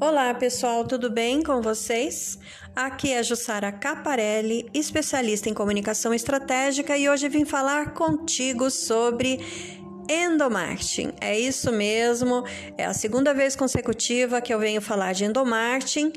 Olá pessoal, tudo bem com vocês? Aqui é Jussara Caparelli, especialista em comunicação estratégica, e hoje vim falar contigo sobre endomarketing. É isso mesmo, é a segunda vez consecutiva que eu venho falar de endomarketing.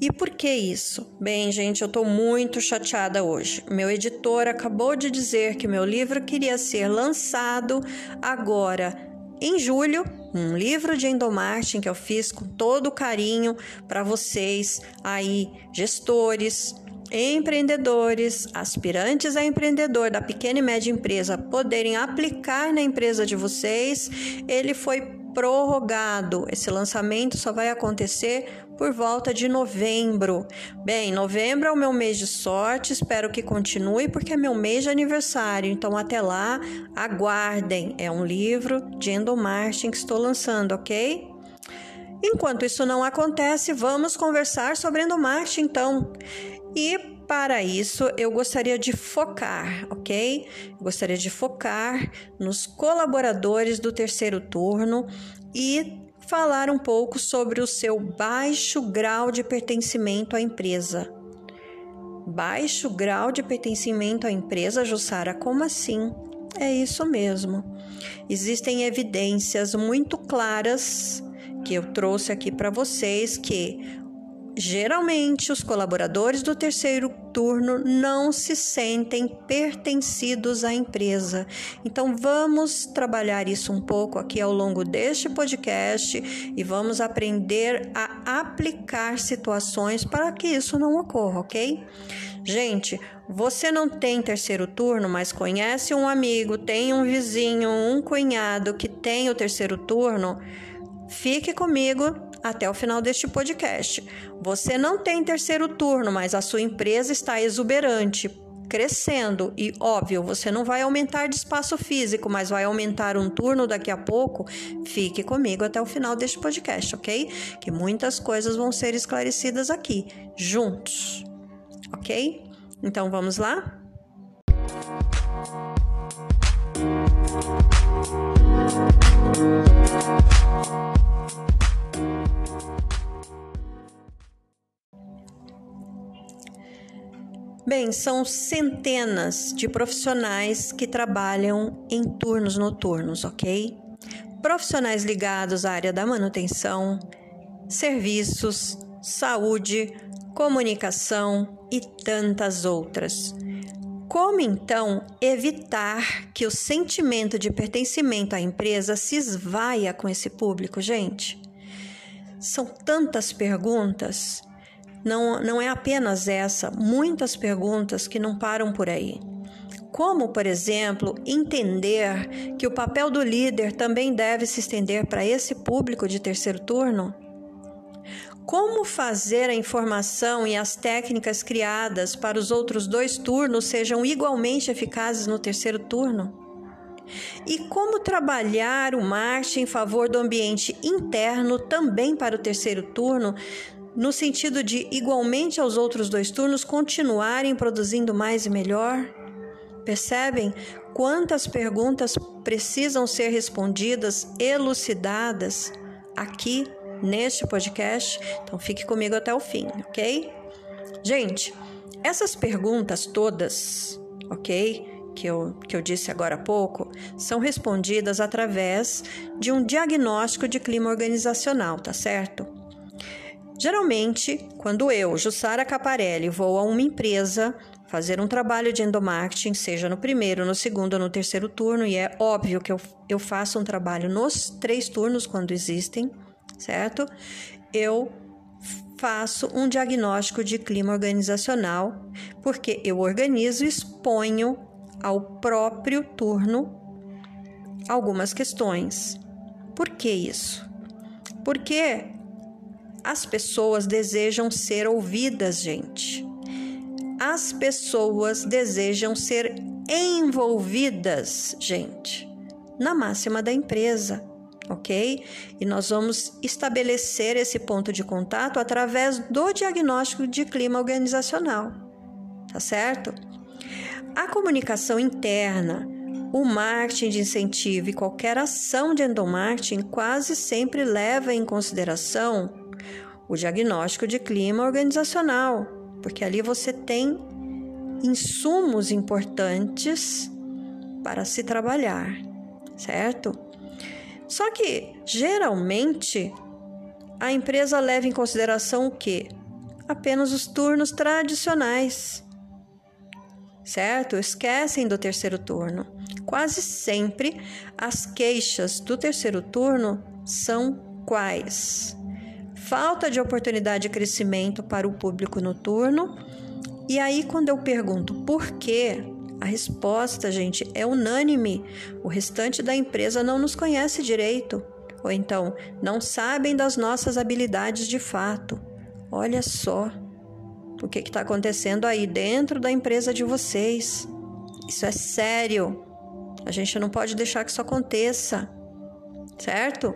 E por que isso? Bem, gente, eu tô muito chateada hoje. Meu editor acabou de dizer que meu livro queria ser lançado agora em julho, um livro de endomarketing que eu fiz com todo carinho para vocês aí, gestores, empreendedores, aspirantes a empreendedor da pequena e média empresa poderem aplicar na empresa de vocês. Ele foi prorrogado. Esse lançamento só vai acontecer por volta de novembro. Bem, novembro é o meu mês de sorte, espero que continue porque é meu mês de aniversário. Então até lá, aguardem. É um livro de endomarketing que estou lançando, ok? Enquanto isso não acontece, vamos conversar sobre endomarketing então. E para isso, eu gostaria de focar, ok? gostaria de focar nos colaboradores do terceiro turno e falar um pouco sobre o seu baixo grau de pertencimento à empresa. Baixo grau de pertencimento à empresa, Jussara? Como assim? É isso mesmo. Existem evidências muito claras que eu trouxe aqui para vocês que Geralmente, os colaboradores do terceiro turno não se sentem pertencidos à empresa. Então, vamos trabalhar isso um pouco aqui ao longo deste podcast e vamos aprender a aplicar situações para que isso não ocorra, ok? Gente, você não tem terceiro turno, mas conhece um amigo, tem um vizinho, um cunhado que tem o terceiro turno? Fique comigo até o final deste podcast. Você não tem terceiro turno, mas a sua empresa está exuberante, crescendo e óbvio, você não vai aumentar de espaço físico, mas vai aumentar um turno daqui a pouco. Fique comigo até o final deste podcast, OK? Que muitas coisas vão ser esclarecidas aqui juntos. OK? Então vamos lá? Bem, são centenas de profissionais que trabalham em turnos noturnos, ok? Profissionais ligados à área da manutenção, serviços, saúde, comunicação e tantas outras. Como então evitar que o sentimento de pertencimento à empresa se esvaia com esse público, gente? São tantas perguntas não, não é apenas essa, muitas perguntas que não param por aí. Como, por exemplo, entender que o papel do líder também deve se estender para esse público de terceiro turno? Como fazer a informação e as técnicas criadas para os outros dois turnos sejam igualmente eficazes no terceiro turno? E como trabalhar o marketing em favor do ambiente interno também para o terceiro turno, no sentido de, igualmente aos outros dois turnos, continuarem produzindo mais e melhor? Percebem quantas perguntas precisam ser respondidas, elucidadas aqui neste podcast? Então fique comigo até o fim, ok? Gente, essas perguntas todas, ok? Que eu, que eu disse agora há pouco, são respondidas através de um diagnóstico de clima organizacional, tá certo? Geralmente, quando eu, Jussara Caparelli, vou a uma empresa fazer um trabalho de endomarketing, seja no primeiro, no segundo ou no terceiro turno, e é óbvio que eu, eu faço um trabalho nos três turnos quando existem, certo? Eu faço um diagnóstico de clima organizacional, porque eu organizo e exponho ao próprio turno algumas questões. Por que isso? Porque as pessoas desejam ser ouvidas, gente. As pessoas desejam ser envolvidas, gente, na máxima da empresa, ok? E nós vamos estabelecer esse ponto de contato através do diagnóstico de clima organizacional, tá certo? A comunicação interna, o marketing de incentivo e qualquer ação de endomarketing quase sempre leva em consideração o diagnóstico de clima organizacional, porque ali você tem insumos importantes para se trabalhar, certo? Só que geralmente a empresa leva em consideração o que? Apenas os turnos tradicionais, certo? Esquecem do terceiro turno. Quase sempre as queixas do terceiro turno são quais? Falta de oportunidade de crescimento para o público noturno. E aí, quando eu pergunto por quê, a resposta, gente, é unânime. O restante da empresa não nos conhece direito, ou então não sabem das nossas habilidades de fato. Olha só o que está acontecendo aí dentro da empresa de vocês. Isso é sério. A gente não pode deixar que isso aconteça, certo?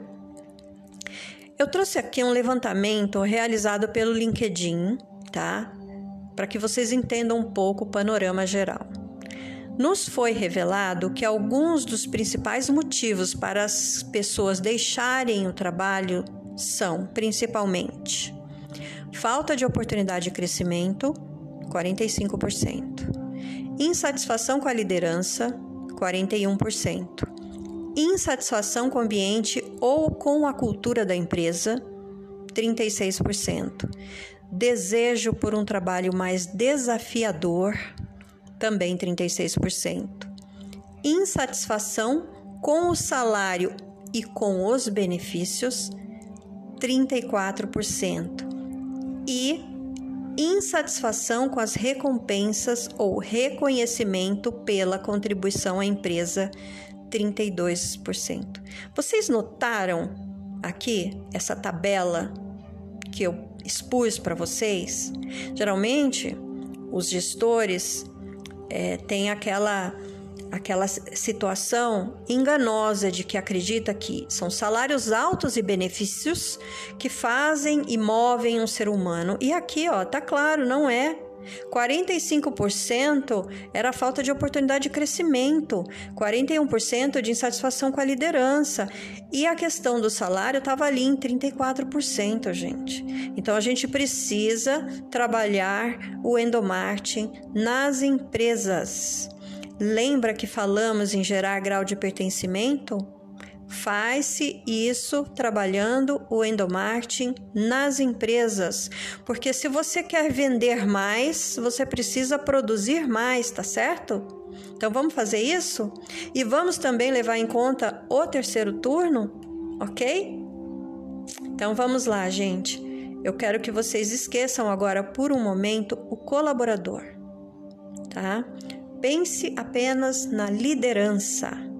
Eu trouxe aqui um levantamento realizado pelo LinkedIn, tá? Para que vocês entendam um pouco o panorama geral. Nos foi revelado que alguns dos principais motivos para as pessoas deixarem o trabalho são, principalmente, falta de oportunidade de crescimento, 45%, insatisfação com a liderança, 41%. Insatisfação com o ambiente ou com a cultura da empresa, 36%. Desejo por um trabalho mais desafiador, também 36%. Insatisfação com o salário e com os benefícios, 34%. E insatisfação com as recompensas ou reconhecimento pela contribuição à empresa, 32%. Vocês notaram aqui essa tabela que eu expus para vocês? Geralmente, os gestores é, têm aquela aquela situação enganosa de que acredita que são salários altos e benefícios que fazem e movem um ser humano. E aqui, ó, tá claro, não é. 45% era falta de oportunidade de crescimento, 41% de insatisfação com a liderança. E a questão do salário estava ali em 34%, gente. Então a gente precisa trabalhar o endomarketing nas empresas. Lembra que falamos em gerar grau de pertencimento? Faz-se isso trabalhando o endomarketing nas empresas, porque se você quer vender mais, você precisa produzir mais, tá certo? Então vamos fazer isso? E vamos também levar em conta o terceiro turno, ok? Então vamos lá, gente. Eu quero que vocês esqueçam agora por um momento o colaborador, tá? Pense apenas na liderança.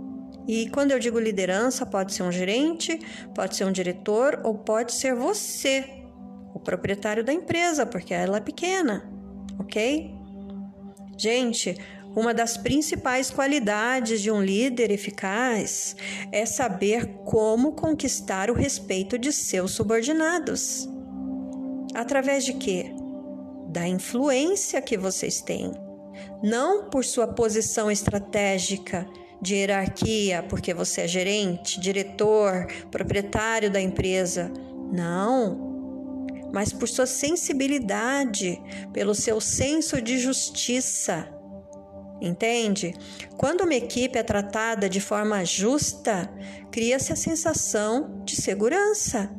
E quando eu digo liderança, pode ser um gerente, pode ser um diretor ou pode ser você, o proprietário da empresa, porque ela é pequena, ok? Gente, uma das principais qualidades de um líder eficaz é saber como conquistar o respeito de seus subordinados. Através de quê? Da influência que vocês têm não por sua posição estratégica de hierarquia, porque você é gerente, diretor, proprietário da empresa. Não, mas por sua sensibilidade, pelo seu senso de justiça. Entende? Quando uma equipe é tratada de forma justa, cria-se a sensação de segurança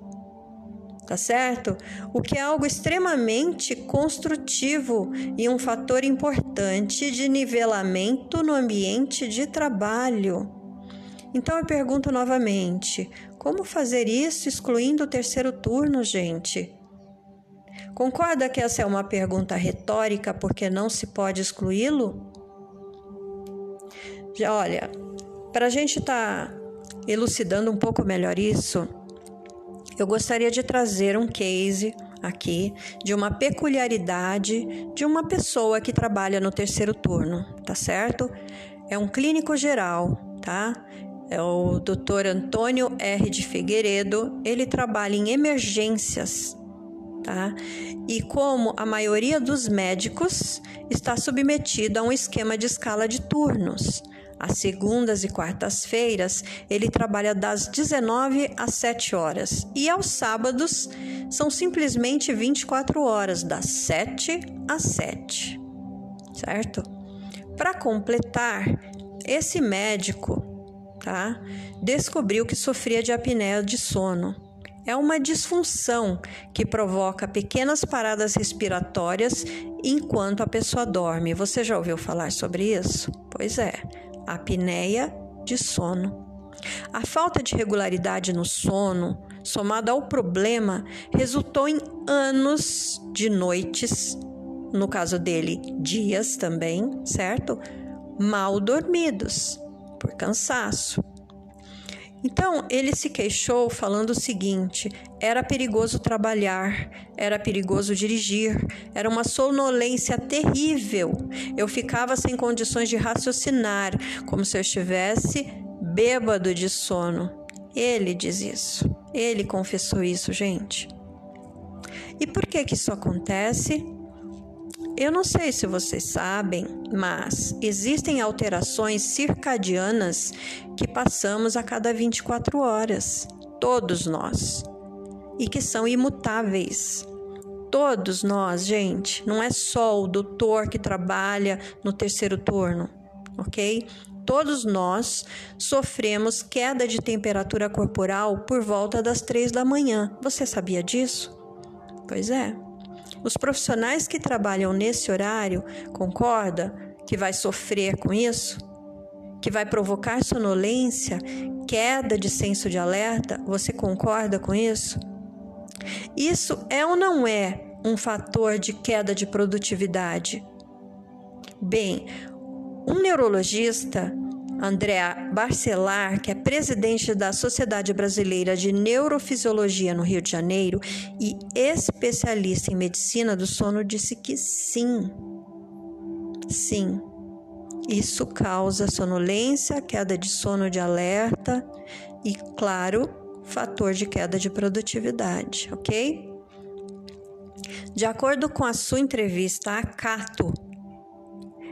tá certo? O que é algo extremamente construtivo e um fator importante de nivelamento no ambiente de trabalho. Então eu pergunto novamente: como fazer isso excluindo o terceiro turno, gente? Concorda que essa é uma pergunta retórica porque não se pode excluí-lo? Olha, para a gente estar tá elucidando um pouco melhor isso, eu gostaria de trazer um case aqui de uma peculiaridade de uma pessoa que trabalha no terceiro turno, tá certo? É um clínico geral, tá? É o Dr. Antônio R. de Figueiredo. Ele trabalha em emergências, tá? E como a maioria dos médicos está submetido a um esquema de escala de turnos. Às segundas e quartas-feiras, ele trabalha das 19 às 7 horas. E aos sábados, são simplesmente 24 horas, das 7 às 7. Certo? Para completar, esse médico tá, descobriu que sofria de apneia de sono. É uma disfunção que provoca pequenas paradas respiratórias enquanto a pessoa dorme. Você já ouviu falar sobre isso? Pois é apneia de sono. A falta de regularidade no sono, somada ao problema, resultou em anos de noites, no caso dele, dias também, certo? Mal dormidos por cansaço. Então, ele se queixou falando o seguinte: era perigoso trabalhar, era perigoso dirigir, era uma sonolência terrível. Eu ficava sem condições de raciocinar, como se eu estivesse bêbado de sono. Ele diz isso. Ele confessou isso, gente. E por que que isso acontece? Eu não sei se vocês sabem, mas existem alterações circadianas que passamos a cada 24 horas, todos nós, e que são imutáveis. Todos nós, gente, não é só o doutor que trabalha no terceiro turno, ok? Todos nós sofremos queda de temperatura corporal por volta das três da manhã. Você sabia disso? Pois é. Os profissionais que trabalham nesse horário, concorda que vai sofrer com isso? Que vai provocar sonolência, queda de senso de alerta? Você concorda com isso? Isso é ou não é um fator de queda de produtividade? Bem, um neurologista Andréa Barcelar, que é presidente da Sociedade Brasileira de Neurofisiologia no Rio de Janeiro e especialista em medicina do sono, disse que sim. Sim, isso causa sonolência, queda de sono de alerta e, claro, fator de queda de produtividade, ok? De acordo com a sua entrevista a Cato,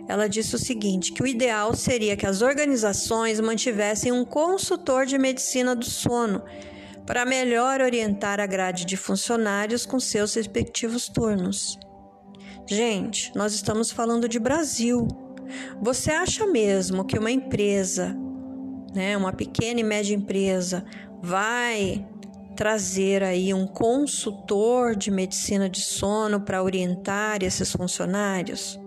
ela disse o seguinte: que o ideal seria que as organizações mantivessem um consultor de medicina do sono para melhor orientar a grade de funcionários com seus respectivos turnos. Gente, nós estamos falando de Brasil. Você acha mesmo que uma empresa, né, uma pequena e média empresa, vai trazer aí um consultor de medicina de sono para orientar esses funcionários?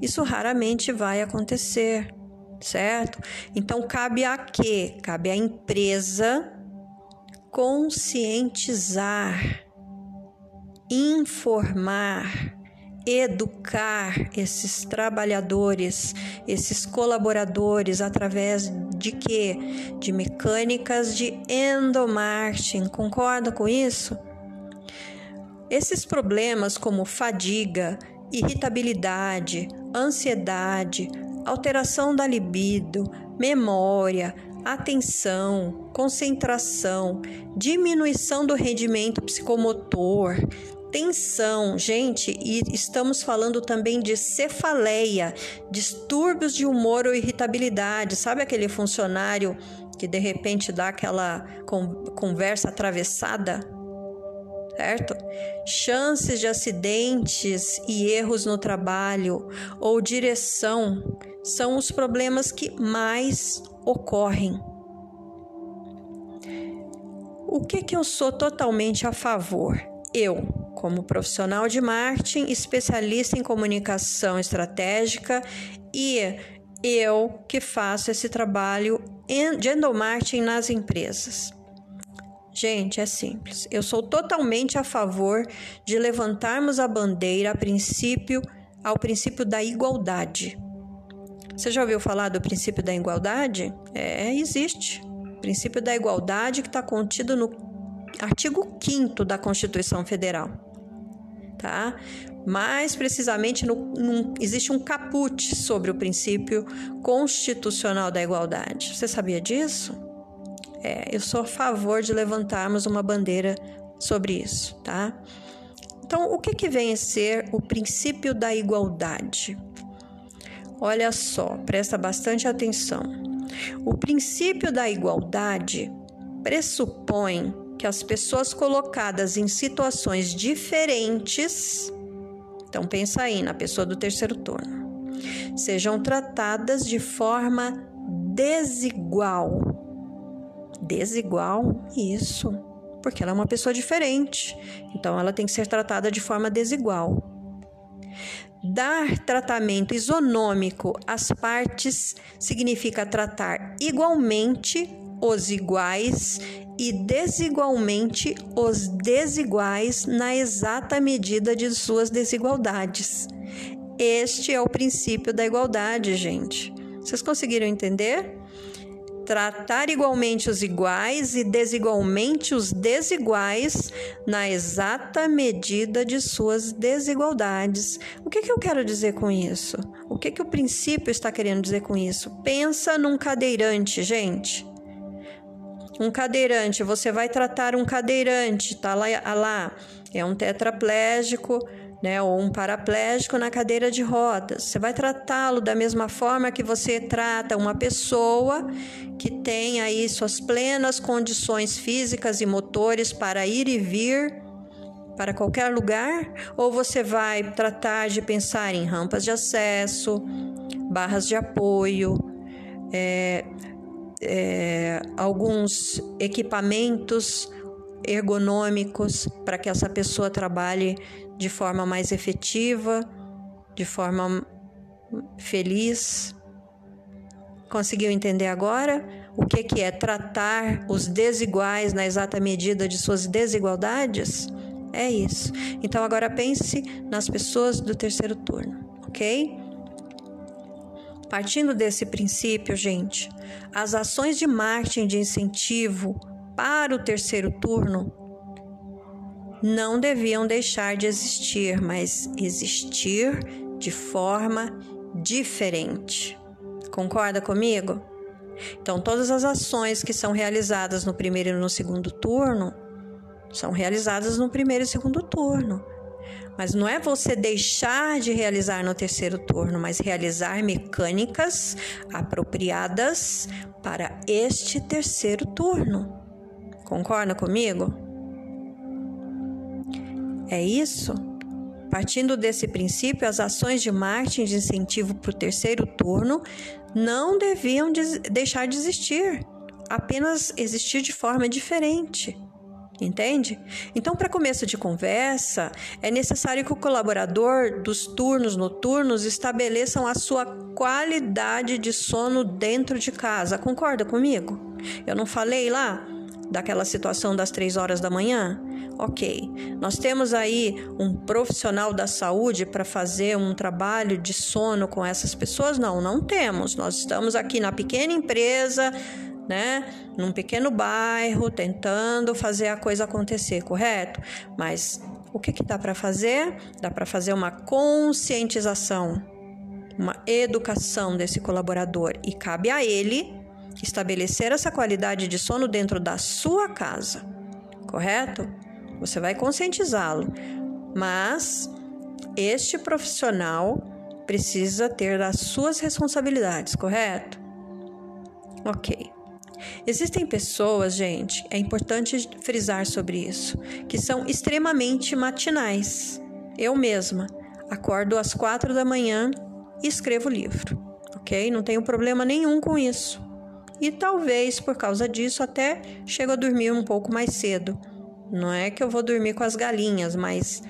Isso raramente vai acontecer, certo? Então cabe a quê? Cabe à empresa conscientizar, informar, educar esses trabalhadores, esses colaboradores através de quê? De mecânicas de endomarketing. Concorda com isso? Esses problemas como fadiga, irritabilidade, ansiedade, alteração da libido, memória, atenção, concentração, diminuição do rendimento psicomotor, tensão, gente, e estamos falando também de cefaleia, distúrbios de humor ou irritabilidade. Sabe aquele funcionário que de repente dá aquela conversa atravessada? Certo? Chances de acidentes e erros no trabalho ou direção são os problemas que mais ocorrem. O que que eu sou totalmente a favor? Eu, como profissional de marketing, especialista em comunicação estratégica e eu que faço esse trabalho de endomarketing nas empresas. Gente, é simples. Eu sou totalmente a favor de levantarmos a bandeira a princípio, ao princípio da igualdade. Você já ouviu falar do princípio da igualdade? É, existe. O princípio da igualdade que está contido no artigo 5 da Constituição Federal. Tá? Mais precisamente, no, no, existe um caput sobre o princípio constitucional da igualdade. Você sabia disso? É, eu sou a favor de levantarmos uma bandeira sobre isso, tá? Então, o que, que vem a ser o princípio da igualdade? Olha só, presta bastante atenção. O princípio da igualdade pressupõe que as pessoas colocadas em situações diferentes, então pensa aí na pessoa do terceiro turno, sejam tratadas de forma desigual. Desigual, isso, porque ela é uma pessoa diferente, então ela tem que ser tratada de forma desigual. Dar tratamento isonômico às partes significa tratar igualmente os iguais e desigualmente os desiguais na exata medida de suas desigualdades. Este é o princípio da igualdade, gente. Vocês conseguiram entender? Tratar igualmente os iguais e desigualmente os desiguais na exata medida de suas desigualdades. O que, que eu quero dizer com isso? O que, que o princípio está querendo dizer com isso? Pensa num cadeirante, gente. Um cadeirante, você vai tratar um cadeirante, tá lá, lá é um tetraplégico né, ou um paraplégico na cadeira de rodas. Você vai tratá-lo da mesma forma que você trata uma pessoa que tem aí suas plenas condições físicas e motores para ir e vir para qualquer lugar, ou você vai tratar de pensar em rampas de acesso, barras de apoio, é, é, alguns equipamentos ergonômicos para que essa pessoa trabalhe de forma mais efetiva, de forma feliz. Conseguiu entender agora o que, que é tratar os desiguais na exata medida de suas desigualdades? É isso. Então agora pense nas pessoas do terceiro turno, ok? Partindo desse princípio, gente, as ações de marketing de incentivo para o terceiro turno não deviam deixar de existir, mas existir de forma diferente. Concorda comigo? Então, todas as ações que são realizadas no primeiro e no segundo turno são realizadas no primeiro e segundo turno. Mas não é você deixar de realizar no terceiro turno, mas realizar mecânicas apropriadas para este terceiro turno. Concorda comigo? É isso? Partindo desse princípio, as ações de marketing de incentivo para o terceiro turno não deviam deixar de existir, apenas existir de forma diferente. Entende? Então, para começo de conversa, é necessário que o colaborador dos turnos noturnos estabeleçam a sua qualidade de sono dentro de casa. Concorda comigo? Eu não falei lá daquela situação das três horas da manhã? Ok, nós temos aí um profissional da saúde para fazer um trabalho de sono com essas pessoas? Não, não temos. Nós estamos aqui na pequena empresa, né, num pequeno bairro, tentando fazer a coisa acontecer, correto? Mas o que, que dá para fazer? Dá para fazer uma conscientização, uma educação desse colaborador e cabe a ele estabelecer essa qualidade de sono dentro da sua casa, correto? Você vai conscientizá-lo, mas este profissional precisa ter as suas responsabilidades, correto? Ok. Existem pessoas, gente, é importante frisar sobre isso, que são extremamente matinais. Eu mesma acordo às quatro da manhã e escrevo livro, ok? Não tenho problema nenhum com isso. E talvez por causa disso até chego a dormir um pouco mais cedo. Não é que eu vou dormir com as galinhas, mas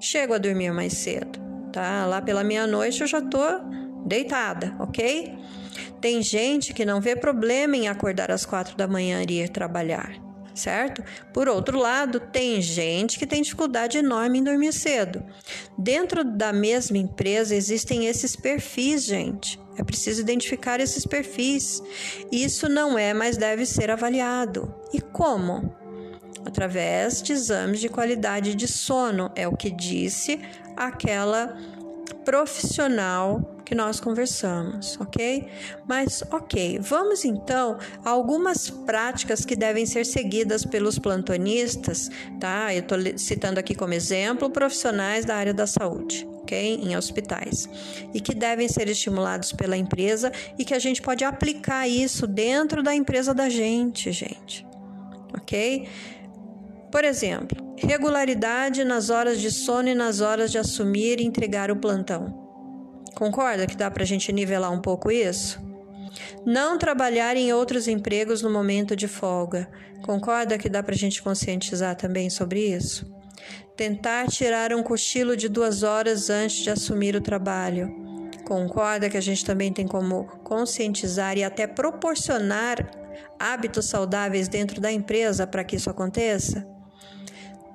chego a dormir mais cedo, tá? Lá pela meia-noite eu já tô deitada, ok? Tem gente que não vê problema em acordar às quatro da manhã e ir trabalhar, certo? Por outro lado, tem gente que tem dificuldade enorme em dormir cedo. Dentro da mesma empresa existem esses perfis, gente. É preciso identificar esses perfis. Isso não é, mas deve ser avaliado. E como? através de exames de qualidade de sono, é o que disse aquela profissional que nós conversamos, ok? Mas, ok, vamos então a algumas práticas que devem ser seguidas pelos plantonistas, tá? Eu estou citando aqui como exemplo profissionais da área da saúde, ok? Em hospitais. E que devem ser estimulados pela empresa e que a gente pode aplicar isso dentro da empresa da gente, gente, ok? Por exemplo, regularidade nas horas de sono e nas horas de assumir e entregar o plantão. Concorda que dá para a gente nivelar um pouco isso? Não trabalhar em outros empregos no momento de folga. Concorda que dá para a gente conscientizar também sobre isso? Tentar tirar um cochilo de duas horas antes de assumir o trabalho. Concorda que a gente também tem como conscientizar e até proporcionar hábitos saudáveis dentro da empresa para que isso aconteça?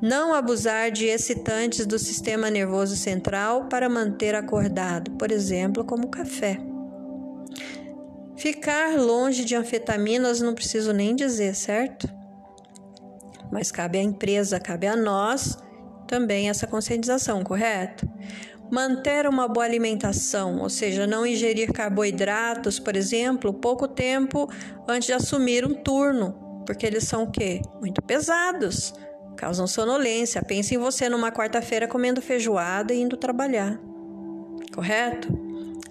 Não abusar de excitantes do sistema nervoso central para manter acordado, por exemplo, como café. Ficar longe de anfetaminas não preciso nem dizer, certo? Mas cabe à empresa, cabe a nós também essa conscientização, correto? Manter uma boa alimentação, ou seja, não ingerir carboidratos, por exemplo, pouco tempo antes de assumir um turno, porque eles são o quê? Muito pesados, causam sonolência. Pense em você numa quarta-feira comendo feijoada e indo trabalhar, correto?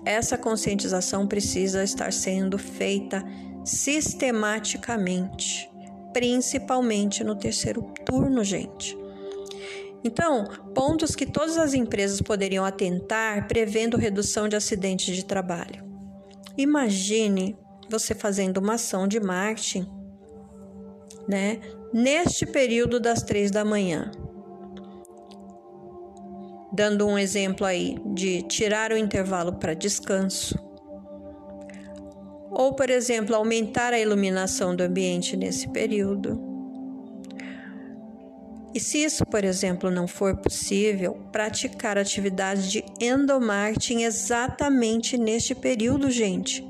Essa conscientização precisa estar sendo feita sistematicamente, principalmente no terceiro turno, gente. Então, pontos que todas as empresas poderiam atentar prevendo redução de acidentes de trabalho. Imagine você fazendo uma ação de marketing, né, neste período das três da manhã. Dando um exemplo aí de tirar o intervalo para descanso. Ou, por exemplo, aumentar a iluminação do ambiente nesse período e se isso, por exemplo, não for possível, praticar atividades de endomarketing exatamente neste período, gente.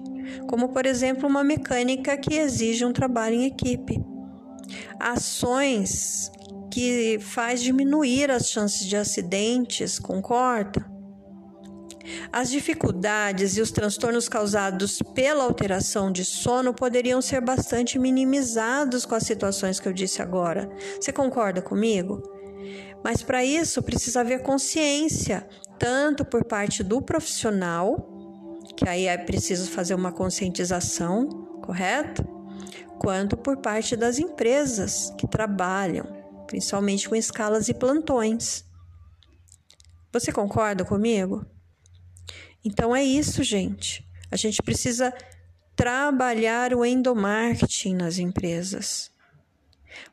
Como, por exemplo, uma mecânica que exige um trabalho em equipe. Ações que faz diminuir as chances de acidentes, concorda? As dificuldades e os transtornos causados pela alteração de sono poderiam ser bastante minimizados com as situações que eu disse agora. Você concorda comigo? Mas para isso precisa haver consciência, tanto por parte do profissional, que aí é preciso fazer uma conscientização, correto? Quanto por parte das empresas que trabalham, principalmente com escalas e plantões. Você concorda comigo? Então é isso, gente. A gente precisa trabalhar o endomarketing nas empresas.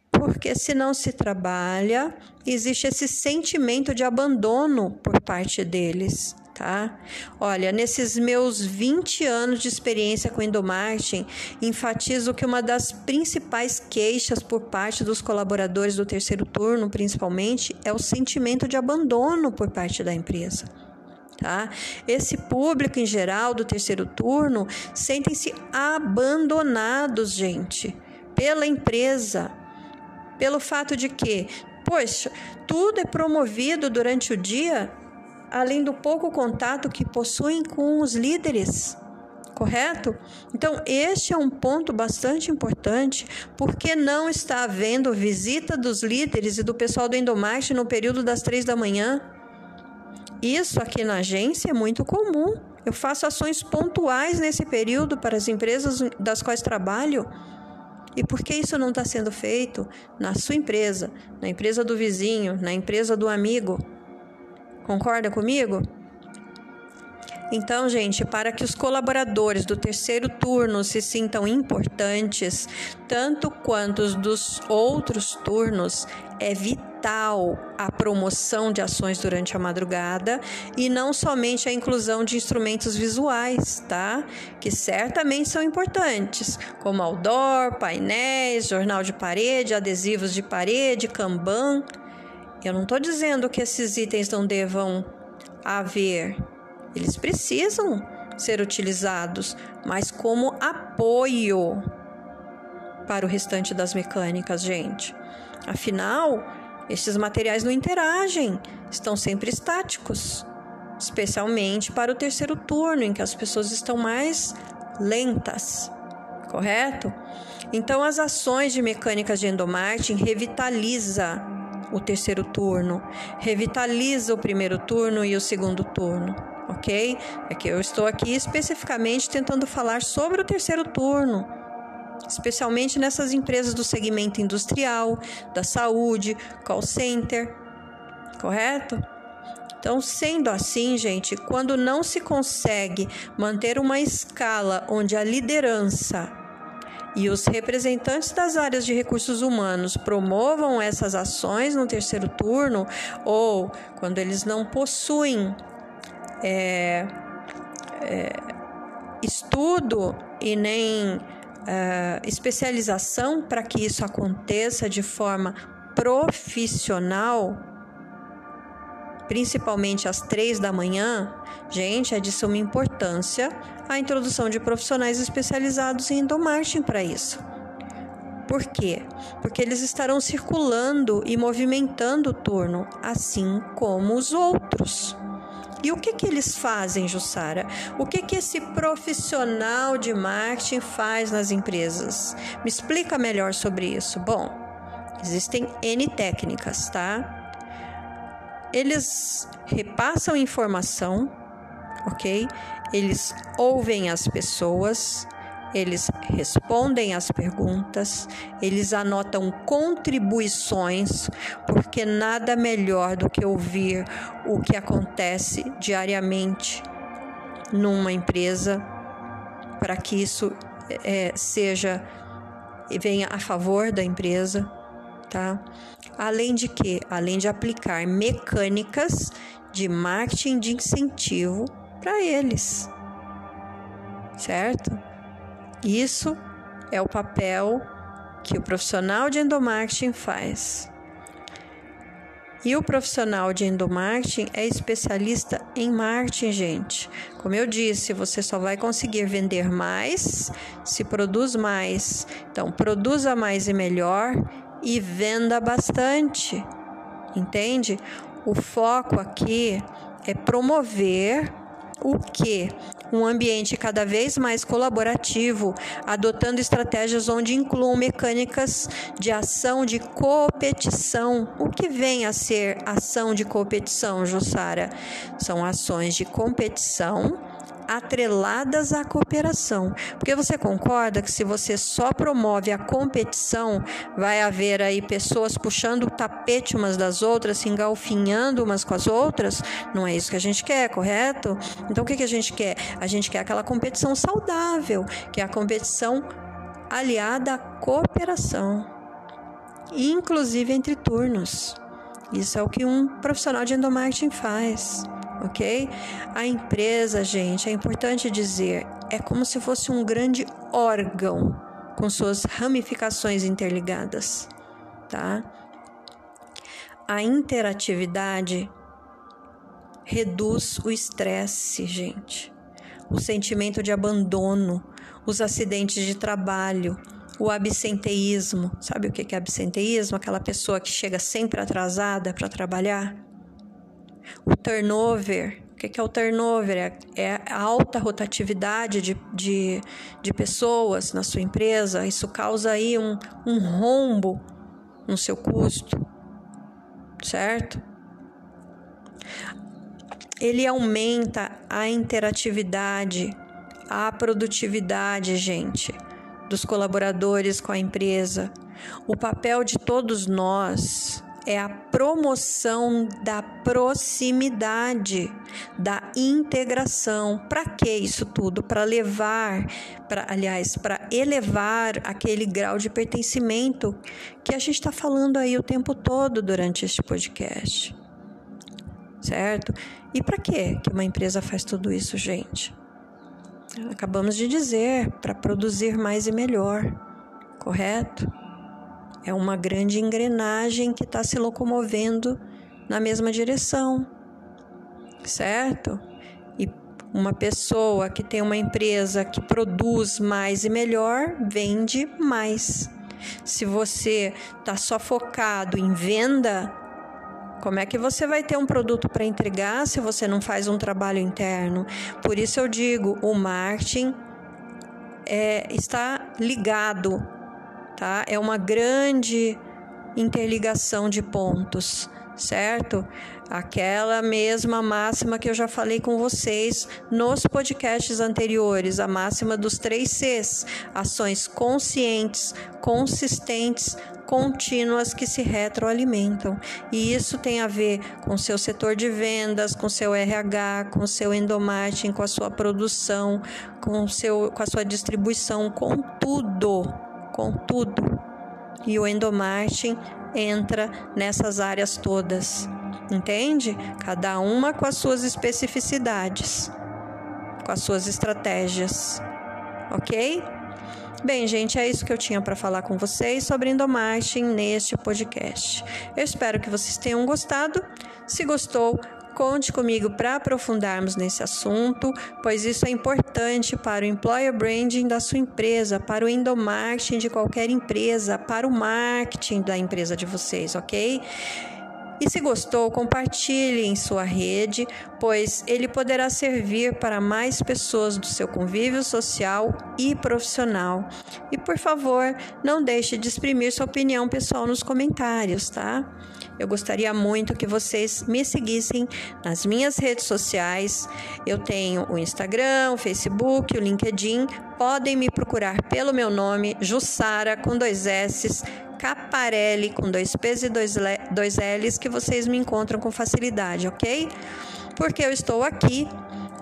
Porque se não se trabalha, existe esse sentimento de abandono por parte deles, tá? Olha, nesses meus 20 anos de experiência com endomarketing, enfatizo que uma das principais queixas por parte dos colaboradores do terceiro turno, principalmente, é o sentimento de abandono por parte da empresa tá? Esse público em geral do terceiro turno sentem-se abandonados, gente, pela empresa, pelo fato de que, poxa, tudo é promovido durante o dia, além do pouco contato que possuem com os líderes correto? Então, este é um ponto bastante importante, porque não está havendo visita dos líderes e do pessoal do Endomarte no período das três da manhã. Isso aqui na agência é muito comum. Eu faço ações pontuais nesse período para as empresas das quais trabalho. E por que isso não está sendo feito na sua empresa, na empresa do vizinho, na empresa do amigo? Concorda comigo? Então, gente, para que os colaboradores do terceiro turno se sintam importantes, tanto quanto os dos outros turnos, é vital a promoção de ações durante a madrugada e não somente a inclusão de instrumentos visuais, tá? Que certamente são importantes, como outdoor, painéis, jornal de parede, adesivos de parede, Kanban. Eu não estou dizendo que esses itens não devam haver eles precisam ser utilizados, mas como apoio para o restante das mecânicas, gente. Afinal, estes materiais não interagem, estão sempre estáticos, especialmente para o terceiro turno, em que as pessoas estão mais lentas, correto? Então, as ações de mecânicas de endomarketing revitaliza o terceiro turno, revitaliza o primeiro turno e o segundo turno, ok? É que eu estou aqui especificamente tentando falar sobre o terceiro turno, especialmente nessas empresas do segmento industrial, da saúde, call center, correto? Então, sendo assim, gente, quando não se consegue manter uma escala onde a liderança e os representantes das áreas de recursos humanos promovam essas ações no terceiro turno, ou quando eles não possuem é, é, estudo e nem é, especialização para que isso aconteça de forma profissional, principalmente às três da manhã, gente, é de suma importância a introdução de profissionais especializados em endomarketing para isso. Por quê? Porque eles estarão circulando e movimentando o turno, assim como os outros. E o que, que eles fazem, Jussara? O que, que esse profissional de marketing faz nas empresas? Me explica melhor sobre isso. Bom, existem N técnicas, tá? Eles repassam informação, ok? Eles ouvem as pessoas, eles respondem as perguntas, eles anotam contribuições, porque nada melhor do que ouvir o que acontece diariamente numa empresa para que isso é, seja venha a favor da empresa tá? Além de que, além de aplicar mecânicas de marketing de incentivo para eles, certo? Isso é o papel que o profissional de endomarketing faz. E o profissional de endomarketing é especialista em marketing, gente. Como eu disse, você só vai conseguir vender mais se produz mais. Então, produza mais e melhor e venda bastante, entende? O foco aqui é promover o que? Um ambiente cada vez mais colaborativo, adotando estratégias onde incluam mecânicas de ação de competição. O que vem a ser ação de competição, Jussara? São ações de competição atreladas à cooperação. Porque você concorda que se você só promove a competição, vai haver aí pessoas puxando o tapete umas das outras, se engalfinhando umas com as outras? Não é isso que a gente quer, correto? Então o que, que a gente quer? A gente quer aquela competição saudável, que é a competição aliada à cooperação, inclusive entre turnos. Isso é o que um profissional de endomarketing faz ok? A empresa, gente, é importante dizer, é como se fosse um grande órgão com suas ramificações interligadas, tá? A interatividade reduz o estresse, gente, o sentimento de abandono, os acidentes de trabalho, o absenteísmo. Sabe o que é absenteísmo? Aquela pessoa que chega sempre atrasada para trabalhar. O turnover, o que é o turnover? É, é a alta rotatividade de, de, de pessoas na sua empresa. Isso causa aí um, um rombo no seu custo, certo? Ele aumenta a interatividade, a produtividade, gente, dos colaboradores com a empresa. O papel de todos nós é a promoção da proximidade, da integração. Para que isso tudo? Para levar, para aliás, para elevar aquele grau de pertencimento que a gente está falando aí o tempo todo durante este podcast. Certo? E para que uma empresa faz tudo isso, gente? Acabamos de dizer, para produzir mais e melhor, correto? É uma grande engrenagem que está se locomovendo na mesma direção, certo? E uma pessoa que tem uma empresa que produz mais e melhor vende mais. Se você está só focado em venda, como é que você vai ter um produto para entregar se você não faz um trabalho interno? Por isso eu digo, o marketing é, está ligado tá? É uma grande interligação de pontos, certo? Aquela mesma máxima que eu já falei com vocês nos podcasts anteriores, a máxima dos três Cs: ações conscientes, consistentes, contínuas que se retroalimentam. E isso tem a ver com seu setor de vendas, com seu RH, com seu endomarketing, com a sua produção, com, seu, com a sua distribuição, com tudo, com tudo. E o endomarketing entra nessas áreas todas. Entende? Cada uma com as suas especificidades, com as suas estratégias. Ok? Bem, gente, é isso que eu tinha para falar com vocês sobre endomarketing neste podcast. Eu espero que vocês tenham gostado. Se gostou, conte comigo para aprofundarmos nesse assunto, pois isso é importante para o employer branding da sua empresa, para o endomarketing de qualquer empresa, para o marketing da empresa de vocês, ok? E se gostou, compartilhe em sua rede, pois ele poderá servir para mais pessoas do seu convívio social e profissional. E por favor, não deixe de exprimir sua opinião pessoal nos comentários, tá? Eu gostaria muito que vocês me seguissem nas minhas redes sociais. Eu tenho o Instagram, o Facebook, o LinkedIn. Podem me procurar pelo meu nome, Jussara, com dois S's Caparelli com dois P's e dois, dois L's que vocês me encontram com facilidade, ok? Porque eu estou aqui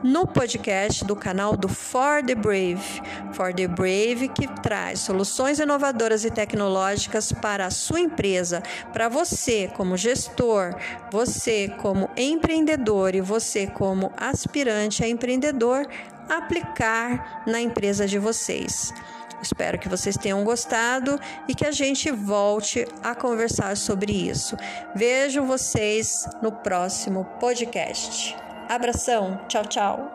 no podcast do canal do For the Brave. For the Brave que traz soluções inovadoras e tecnológicas para a sua empresa, para você como gestor, você como empreendedor e você como aspirante a empreendedor aplicar na empresa de vocês. Espero que vocês tenham gostado e que a gente volte a conversar sobre isso. Vejo vocês no próximo podcast. Abração, tchau, tchau.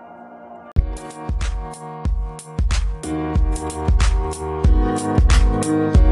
Thank